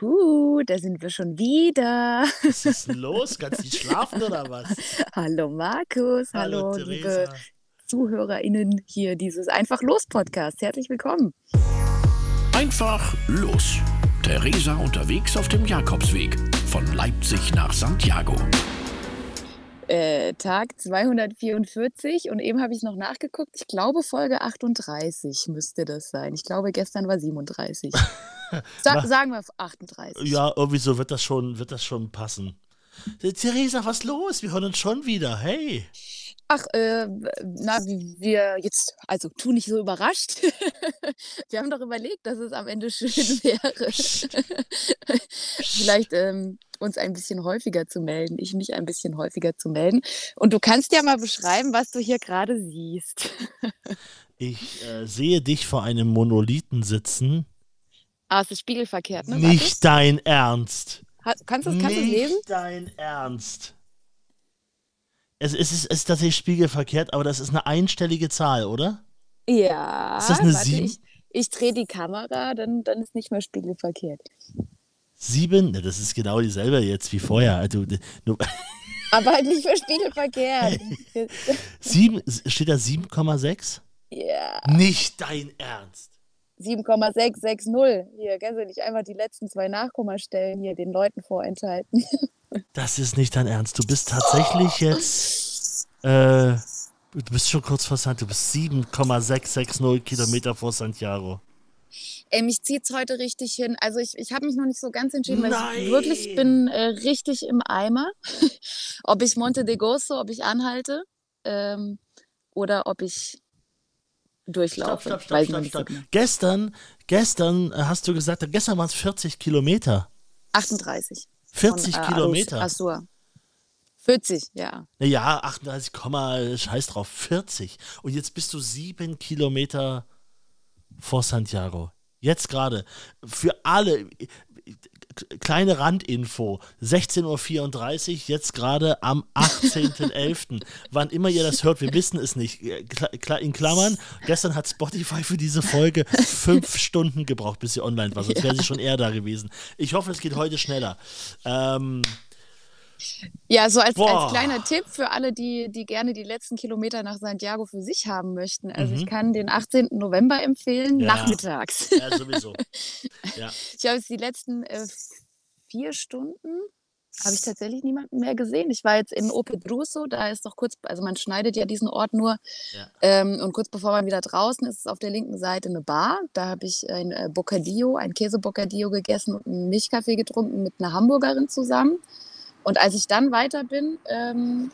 Huh, da sind wir schon wieder. Was ist denn los? Kannst du nicht schlafen oder was? Hallo Markus, hallo, Hallo, liebe. ZuhörerInnen hier dieses Einfach los Podcast. Herzlich willkommen. Einfach los. Theresa unterwegs auf dem Jakobsweg von Leipzig nach Santiago. Äh, Tag 244 und eben habe ich noch nachgeguckt. Ich glaube, Folge 38 müsste das sein. Ich glaube, gestern war 37. Sa sagen wir 38. Ja, irgendwie so wird das schon, wird das schon passen. Theresa, was los? Wir hören uns schon wieder. Hey. Ach, äh, na, wie wir jetzt, also tu nicht so überrascht. wir haben doch überlegt, dass es am Ende schön wäre, vielleicht ähm, uns ein bisschen häufiger zu melden, ich mich ein bisschen häufiger zu melden. Und du kannst ja mal beschreiben, was du hier gerade siehst. Ich äh, sehe dich vor einem Monolithen sitzen. ah, es ist spiegelverkehrt, ne? Nicht dein Ernst. Ha- Kannst du es du's Nicht lesen? dein Ernst. Es, es, ist, es ist tatsächlich spiegelverkehrt, aber das ist eine einstellige Zahl, oder? Ja. Ist das eine warte, sieben? Ich, ich drehe die Kamera, dann, dann ist nicht mehr spiegelverkehrt. Sieben? Ne, das ist genau dieselbe jetzt wie vorher. Also, nur, Aber halt nicht mehr spiegelverkehrt. sieben, steht da 7,6? ja. Nicht dein Ernst. 7,660. Hier, du nicht einfach die letzten zwei Nachkommastellen hier den Leuten vorenthalten. Das ist nicht dein Ernst. Du bist tatsächlich jetzt. Äh, du bist schon kurz vor Santiago. Du bist 7,660 Kilometer vor Santiago. Ey, mich zieht's heute richtig hin. Also ich, ich habe mich noch nicht so ganz entschieden, weil Nein. ich wirklich bin äh, richtig im Eimer. ob ich Monte de Gozo, ob ich anhalte ähm, oder ob ich durchlaufe. Stopp, stopp, stopp, stopp, stopp. genau. Gestern, gestern äh, hast du gesagt, gestern waren es 40 Kilometer. 38. 40 von, äh, Kilometer. Assur. 40, ja. Ja, 38, Komma, scheiß drauf, 40. Und jetzt bist du sieben Kilometer vor Santiago. Jetzt gerade. Für alle, kleine Randinfo, 16.34 Uhr, jetzt gerade am 18.11. Wann immer ihr das hört, wir wissen es nicht. Äh, In Klammern, gestern hat Spotify für diese Folge fünf Stunden gebraucht, bis sie online war, sonst wäre sie schon eher da gewesen. Ich hoffe, es geht heute schneller. Ähm, Ja, so als, als kleiner Tipp für alle, die, die gerne die letzten Kilometer nach Santiago für sich haben möchten. Also ich Mhm. kann den 18. November empfehlen, Ja. nachmittags. ja, sowieso. Ja. Ich habe jetzt die letzten äh, vier Stunden habe ich tatsächlich niemanden mehr gesehen. Ich war jetzt in Opedruso, da ist doch kurz, also man schneidet ja diesen Ort nur Ja. ähm, und kurz bevor man wieder draußen ist, ist auf der linken Seite eine Bar. Da habe ich ein äh, Bocadillo, ein Käsebocadillo gegessen und einen Milchkaffee getrunken mit einer Hamburgerin zusammen. Und als ich dann weiter bin, ähm,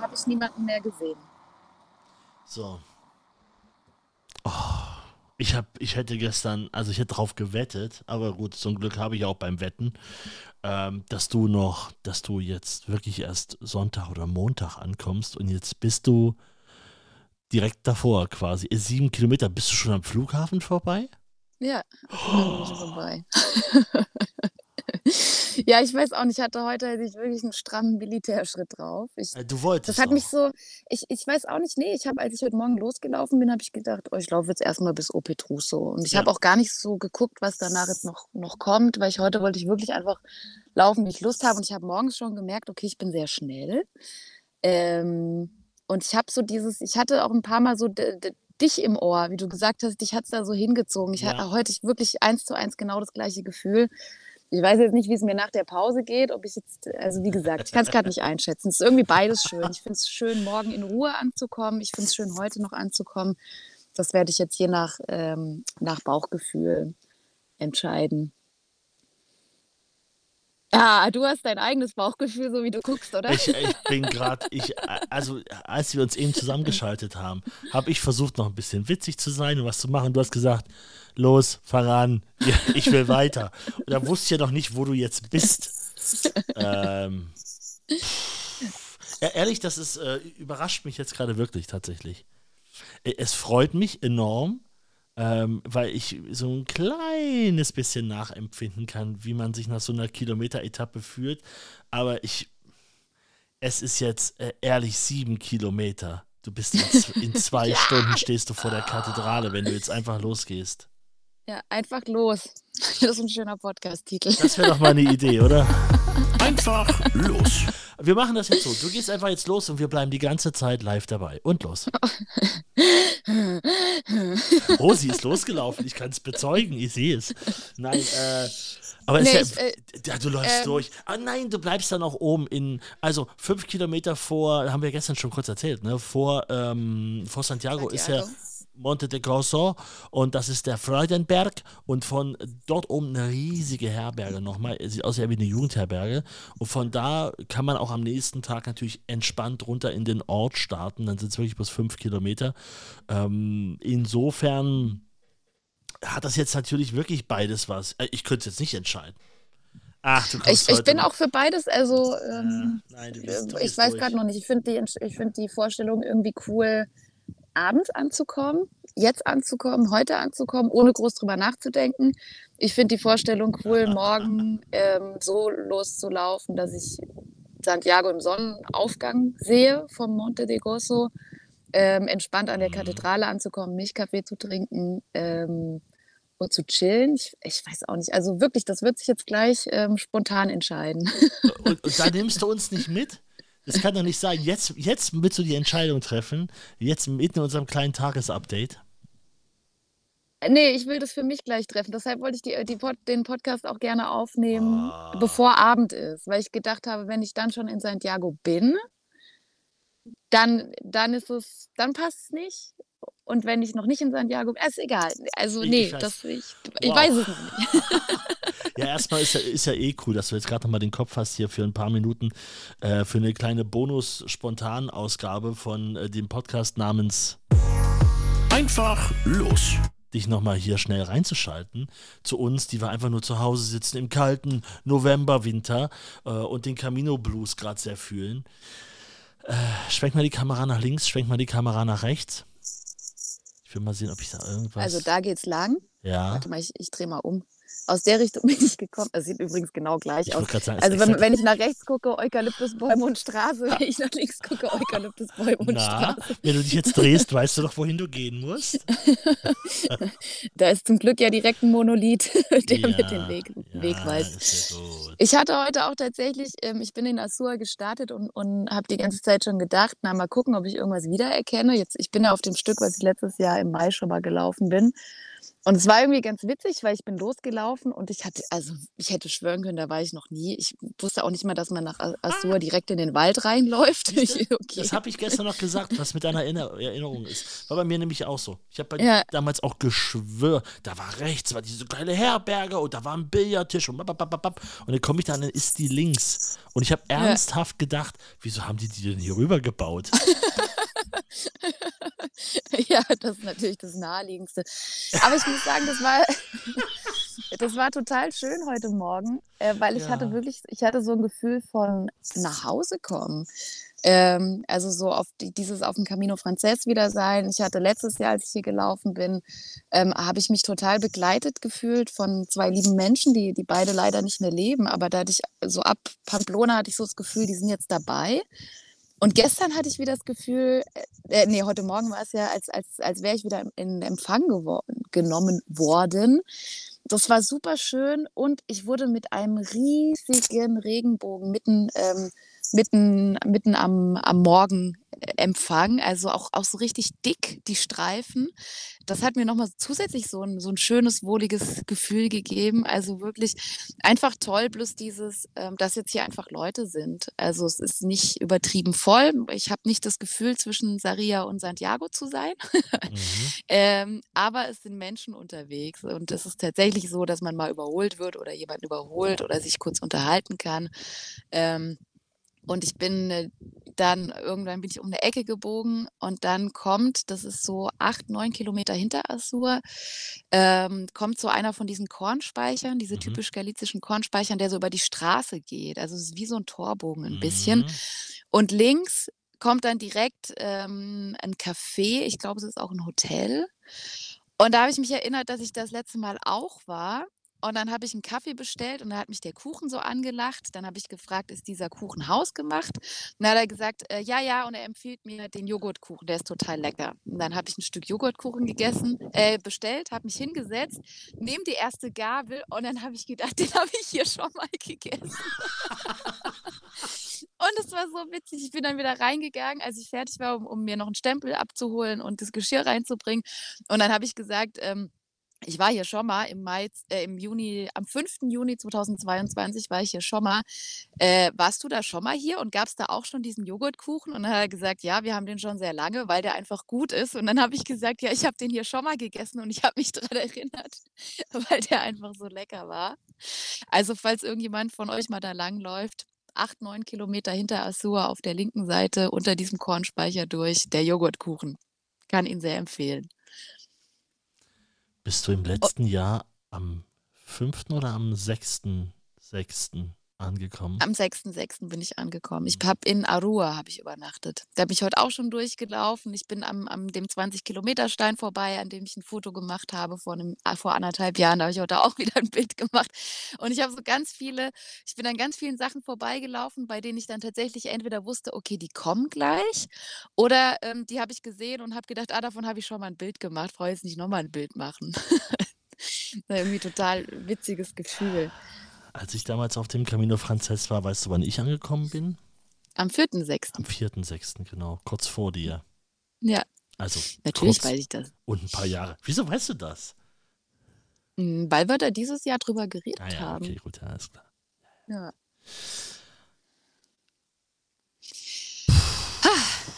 habe ich niemanden mehr gesehen. So. Oh, ich, hab, ich hätte gestern, also ich hätte drauf gewettet, aber gut, zum Glück habe ich auch beim Wetten, ähm, dass du noch, dass du jetzt wirklich erst Sonntag oder Montag ankommst und jetzt bist du direkt davor quasi. Sieben Kilometer, bist du schon am Flughafen vorbei? Ja, schon vorbei. ja, ich weiß auch nicht, ich hatte heute hatte ich wirklich einen strammen Militärschritt drauf. Ich, Äh, Du wolltest das hat doch. mich so, ich, ich weiß auch nicht, nee, ich habe, als ich heute Morgen losgelaufen bin, habe ich gedacht, oh, ich laufe jetzt erstmal bis Opetruso. Und ich Ja. habe auch gar nicht so geguckt, was danach jetzt noch, noch kommt, weil ich heute wollte ich wirklich einfach laufen, wie ich Lust habe. Und ich habe morgens schon gemerkt, okay, ich bin sehr schnell. Ähm, und ich habe so dieses, ich hatte auch ein paar Mal so dich im Ohr, wie du gesagt hast, dich hat es da so hingezogen. Ich Ja. hatte heute wirklich eins zu eins genau das gleiche Gefühl. Ich weiß jetzt nicht, wie es mir nach der Pause geht, ob ich jetzt, also wie gesagt, ich kann es gerade nicht einschätzen. Es ist irgendwie beides schön. Ich finde es schön, morgen in Ruhe anzukommen. Ich finde es schön, heute noch anzukommen. Das werde ich jetzt je nach, ähm, nach Bauchgefühl entscheiden. Ja, du hast dein eigenes Bauchgefühl, so wie du guckst, oder? Ich, ich bin gerade, ich, also als wir uns eben zusammengeschaltet haben, habe ich versucht, noch ein bisschen witzig zu sein und was zu machen. Du hast gesagt, los, fang an, ich will weiter. Und da wusste ich ja noch nicht, wo du jetzt bist. Ähm, ehrlich, das ist, äh, überrascht mich jetzt gerade wirklich tatsächlich. Äh, Es freut mich enorm, ähm, weil ich so ein kleines bisschen nachempfinden kann, wie man sich nach so einer Kilometer-Etappe fühlt. Aber ich, es ist jetzt äh, ehrlich sieben Kilometer. Du bist in, in zwei Stunden stehst du vor der Kathedrale, wenn du jetzt einfach losgehst. Ja, einfach los. Das ist ein schöner Podcast-Titel. Das wäre doch mal eine Idee, oder? Einfach los. Wir machen das jetzt so. Du gehst einfach jetzt los und wir bleiben die ganze Zeit live dabei. Und los. Oh, sie ist losgelaufen. Ich kann es bezeugen. Ich sehe es. Nein, äh. Aber Nee, ist ich, ja, äh, ja, du läufst ähm, durch. Ah nein, du bleibst dann auch oben in, also fünf Kilometer vor, haben wir gestern schon kurz erzählt, ne? Vor, ähm, vor Santiago, ist ja Santiago. Monte de Grosso und das ist der Freudenberg und von dort oben eine riesige Herberge nochmal, sieht aus wie eine Jugendherberge und von da kann man auch am nächsten Tag natürlich entspannt runter in den Ort starten, dann sind es wirklich bis fünf Kilometer. Ähm, insofern hat das jetzt natürlich wirklich beides was. Äh, Ich könnte es jetzt nicht entscheiden. Ach, du Ich, ich bin auch für beides. Also, ähm, Ja, nein, du bist- ich weiß gerade noch nicht. Ich finde die, ich find die Vorstellung irgendwie cool, abends anzukommen, jetzt anzukommen, heute anzukommen, ohne groß drüber nachzudenken. Ich finde die Vorstellung cool, morgen ähm, so loszulaufen, dass ich Santiago im Sonnenaufgang sehe vom Monte de Gozo, ähm, entspannt an der Mhm. Kathedrale anzukommen, Milchkaffee zu trinken ähm, und zu chillen. Ich, ich weiß auch nicht. Also wirklich, das wird sich jetzt gleich ähm, spontan entscheiden. Und, und da nimmst du uns nicht mit? Das kann doch nicht sein. Jetzt, jetzt willst du die Entscheidung treffen, jetzt mitten in unserem kleinen Tagesupdate. Nee, ich will das für mich gleich treffen. Deshalb wollte ich die, die Pod, den Podcast auch gerne aufnehmen, Ah. bevor Abend ist, weil ich gedacht habe, wenn ich dann schon in Santiago bin, dann, dann ist es, dann passt es nicht. Und wenn ich noch nicht in Santiago bin, ist egal. Also Ich- nee, ich weiß. das, ich, ich Wow. weiß es noch nicht. Ja, erstmal ist ja, ist ja eh cool, dass du jetzt gerade nochmal den Kopf hast hier für ein paar Minuten äh, für eine kleine Bonus-Spontan-Ausgabe von äh, dem Podcast namens Einfach los. dich nochmal hier schnell reinzuschalten zu uns, die wir einfach nur zu Hause sitzen im kalten November, Winter äh, und den Camino Blues gerade sehr fühlen. Äh, schwenk mal die Kamera nach links, schwenk mal die Kamera nach rechts. Ich will mal sehen, ob ich da irgendwas. Also da geht's lang. ja. Warte mal, ich, ich drehe mal um. Aus der Richtung bin ich gekommen. Das sieht übrigens genau gleich Ich aus. sagen, es Also wenn, wenn ich nach rechts gucke, Eukalyptusbäume und Straße. Wenn ich nach links gucke, Eukalyptusbäume und Na, Straße. wenn du dich jetzt drehst, weißt du doch, wohin du gehen musst. Da ist zum Glück ja direkt ein Monolith, der ja, mit dem Weg, ja, Weg weist. Ja. Ich hatte heute auch tatsächlich, ähm, ich bin in Assur gestartet und, und habe die ganze Zeit schon gedacht, na mal gucken, ob ich irgendwas wiedererkenne. Jetzt, ich bin ja auf dem Stück, was ich letztes Jahr im Mai schon mal gelaufen bin. Und es war irgendwie ganz witzig, weil ich bin losgelaufen und ich hatte, also ich hätte schwören können, da war ich noch nie. Ich wusste auch nicht mal, dass man nach Assur direkt in den Wald reinläuft. Ich, okay. Das habe ich gestern noch gesagt, was mit deiner Erinner Erinnerung ist. War bei mir nämlich auch so. Ich habe Ja. damals auch geschwört, da war rechts, war diese geile Herberge und da war ein Billardtisch und babababab. Und dann komme ich da und dann ist die links. Und ich habe ernsthaft gedacht, wieso haben die die denn hier rüber gebaut? Ja, das ist natürlich das Naheliegendste. Aber ich muss sagen, das war, das war total schön heute Morgen, äh, weil ich Ja. hatte wirklich, ich hatte so ein Gefühl von nach Hause kommen. Ähm, also so auf die, dieses auf dem Camino Frances wieder sein. Ich hatte letztes Jahr, als ich hier gelaufen bin, ähm, habe ich mich total begleitet gefühlt von zwei lieben Menschen, die, die beide leider nicht mehr leben. Aber da hatte ich so ab Pamplona hatte ich so das Gefühl, die sind jetzt dabei. Und gestern hatte ich wieder das Gefühl, äh, äh, nee, heute Morgen war es ja, als, als, als wäre ich wieder in- Empfang geworden, genommen worden. Das war super schön und ich wurde mit einem riesigen Regenbogen mitten, ähm, mitten, mitten am, am Morgen äh, empfangen. Also auch, auch so richtig dick, die Streifen. Das hat mir nochmal zusätzlich so ein, so ein schönes, wohliges Gefühl gegeben. Also wirklich einfach toll, plus dieses, ähm, dass jetzt hier einfach Leute sind. Also es ist nicht übertrieben voll. Ich habe nicht das Gefühl, zwischen Saria und Santiago zu sein. Mhm. Ähm, aber es sind Menschen unterwegs und es ist tatsächlich so, dass man mal überholt wird oder jemand überholt oder sich kurz unterhalten kann. Ähm, und ich bin äh, dann, irgendwann bin ich um eine Ecke gebogen und dann kommt, das ist so acht, neun Kilometer hinter Assur, ähm, kommt so einer von diesen Kornspeichern, diese Mhm. typisch galizischen Kornspeichern, der so über die Straße geht. Also es ist wie so ein Torbogen ein bisschen. Mhm. Und links kommt dann direkt ähm, ein Café. Ich glaube, es ist auch ein Hotel. Und da habe ich mich erinnert, dass ich das letzte Mal auch war. Und dann habe ich einen Kaffee bestellt und da hat mich der Kuchen so angelacht. Dann habe ich gefragt, ist dieser Kuchen hausgemacht? Und dann hat er gesagt, äh, ja, ja, und er empfiehlt mir den Joghurtkuchen, der ist total lecker. Und dann habe ich ein Stück Joghurtkuchen gegessen, äh, bestellt, habe mich hingesetzt, nehme die erste Gabel und dann habe ich gedacht, den habe ich hier schon mal gegessen. Und es war so witzig. Ich bin dann wieder reingegangen, als ich fertig war, um, um mir noch einen Stempel abzuholen und das Geschirr reinzubringen. Und dann habe ich gesagt, ähm, ich war hier schon mal im Mai, äh, im Juni, am 5. Juni 2022 war ich hier schon mal. Äh, warst du da schon mal hier und gab es da auch schon diesen Joghurtkuchen? Und dann hat er gesagt, ja, wir haben den schon sehr lange, weil der einfach gut ist. Und dann habe ich gesagt, ja, ich habe den hier schon mal gegessen und ich habe mich daran erinnert, weil der einfach so lecker war. Also falls irgendjemand von euch mal da langläuft, acht, neun Kilometer hinter Assur auf der linken Seite unter diesem Kornspeicher durch, der Joghurtkuchen. Kann ihn sehr empfehlen. Bist du im letzten Jahr am 5. oder am 6.6 angekommen? Am 6.6. bin ich angekommen. Ich habe in Arua habe ich übernachtet. Da bin ich heute auch schon durchgelaufen. Ich bin am, am dem 20-Kilometer-Stein vorbei, an dem ich ein Foto gemacht habe vor, einem, äh, vor anderthalb Jahren. Da habe ich heute auch wieder ein Bild gemacht. Und ich habe so ganz viele, ich bin an ganz vielen Sachen vorbeigelaufen, bei denen ich dann tatsächlich entweder wusste, okay, die kommen gleich, oder ähm, die habe ich gesehen und habe gedacht, ah, davon habe ich schon mal ein Bild gemacht, brauche jetzt nicht nochmal ein Bild machen. irgendwie total witziges Gefühl. Als ich damals auf dem Camino Frances war, weißt du, wann ich angekommen bin? Am 4.6. Am 4.6., genau, kurz vor dir. Ja. Also Natürlich weiß ich das. und ein paar Jahre. Wieso weißt du das? Hm, Weil wir da dieses Jahr drüber geredet Ah ja, haben. okay, gut, ja, alles klar. Ja.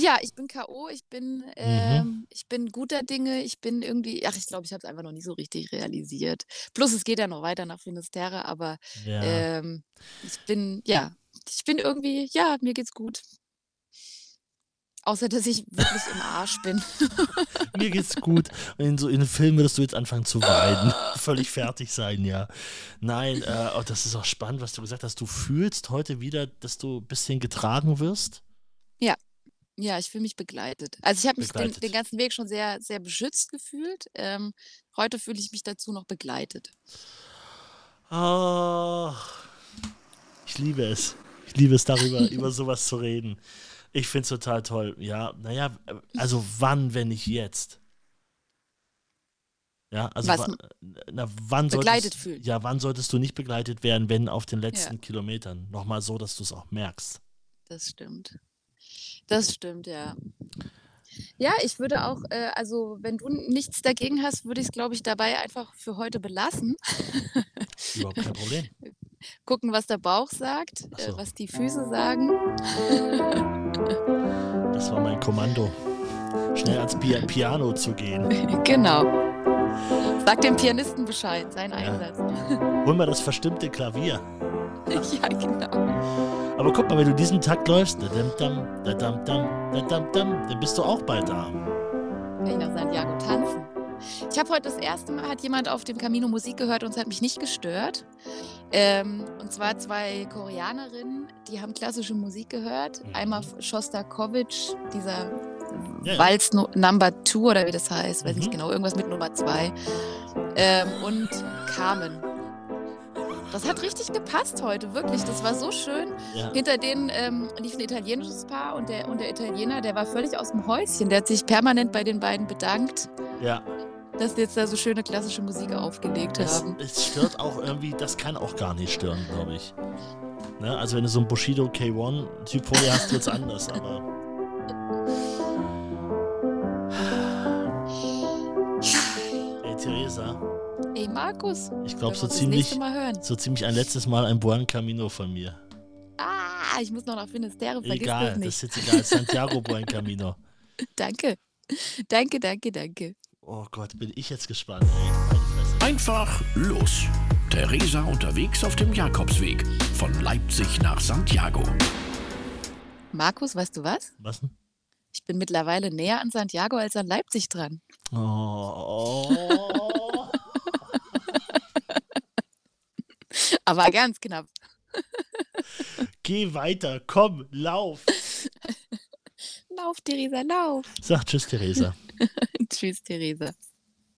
Ja, ich bin K.O., ich bin, ähm, ich bin guter Dinge, ich bin irgendwie, ach, ich glaube, ich habe es einfach noch nie so richtig realisiert. Plus, es geht ja noch weiter nach Finisterre, aber Ja. ähm, ich bin, ja, ich bin irgendwie, ja, mir geht's gut. Außer, dass ich wirklich im Arsch bin. Mir geht's gut. In so in einem Film würdest du jetzt anfangen zu weinen. Völlig fertig sein, ja. Nein, äh, oh, das ist auch spannend, was du gesagt hast. Du fühlst heute wieder, dass du ein bisschen getragen wirst. Ja, ich fühle mich begleitet. Also ich habe mich den, Begleitet. den ganzen Weg schon sehr, sehr beschützt gefühlt. Ähm, heute fühle ich mich dazu noch begleitet. Ah, ich liebe es. Ich liebe es, darüber über sowas zu reden. Ich finde es total toll. Ja, naja, also wann, wenn nicht jetzt? Ja, also Was wa- m- na, wann Begleitet solltest, fühlen. Ja, wann solltest du nicht begleitet werden, wenn auf den letzten Kilometern? Nochmal so, dass du es auch merkst. Das stimmt. Das stimmt, ja. Ja, ich würde auch, äh, also wenn du nichts dagegen hast, würde ich es, glaube ich, dabei einfach für heute belassen. Überhaupt kein Problem. Gucken, was der Bauch sagt, äh, so. was die Füße sagen. Das war mein Kommando. Schnell ans Pi Piano zu gehen. genau. Sag dem Pianisten Bescheid, sein Einsatz. Hol mal das verstimmte Klavier. ja, genau. Aber guck mal, wenn du diesen Takt läufst, dadam, dam, dadam, dam, dadam, dam, dann bist du auch bald da. Kann ich nach Santiago tanzen. Ich habe heute das erste Mal, hat jemand auf dem Camino Musik gehört und es hat mich nicht gestört. Ähm, und zwar zwei Koreanerinnen, die haben klassische Musik gehört. Mhm. Einmal Shostakovich, dieser Ja, ja. Walz no Number Two oder wie das heißt, weiß Mhm. nicht genau, irgendwas mit Nummer zwei. Ähm, und Carmen. Das hat richtig gepasst heute, wirklich. Das war so schön. Ja. Hinter denen ähm, lief ein italienisches Paar und der, und der Italiener, der war völlig aus dem Häuschen. Der hat sich permanent bei den beiden bedankt, ja. dass die jetzt da so schöne klassische Musik aufgelegt Es, haben. es stört auch irgendwie, das kann auch gar nicht stören, glaube ich. Ne? Also wenn du so ein Bushido K1-Typ vor dir hast, wird es anders, aber. Markus, ich glaube so das ziemlich, so ziemlich ein letztes Mal ein Buen Camino von mir. Ah, ich muss noch nach Finisterre, vergiss Egal, das das nicht. ist jetzt egal. Santiago Buen Camino. Danke. Danke, danke, danke. Oh Gott, bin ich jetzt gespannt, ey. Einfach los. Theresa unterwegs auf dem Jakobsweg von Leipzig nach Santiago. Markus, weißt du was? Was denn? Ich bin mittlerweile näher an Santiago als an Leipzig dran. Oh. Aber ganz knapp. Geh weiter, komm, lauf. Lauf, Theresa, lauf. Sag Tschüss, Theresa. Tschüss, Theresa.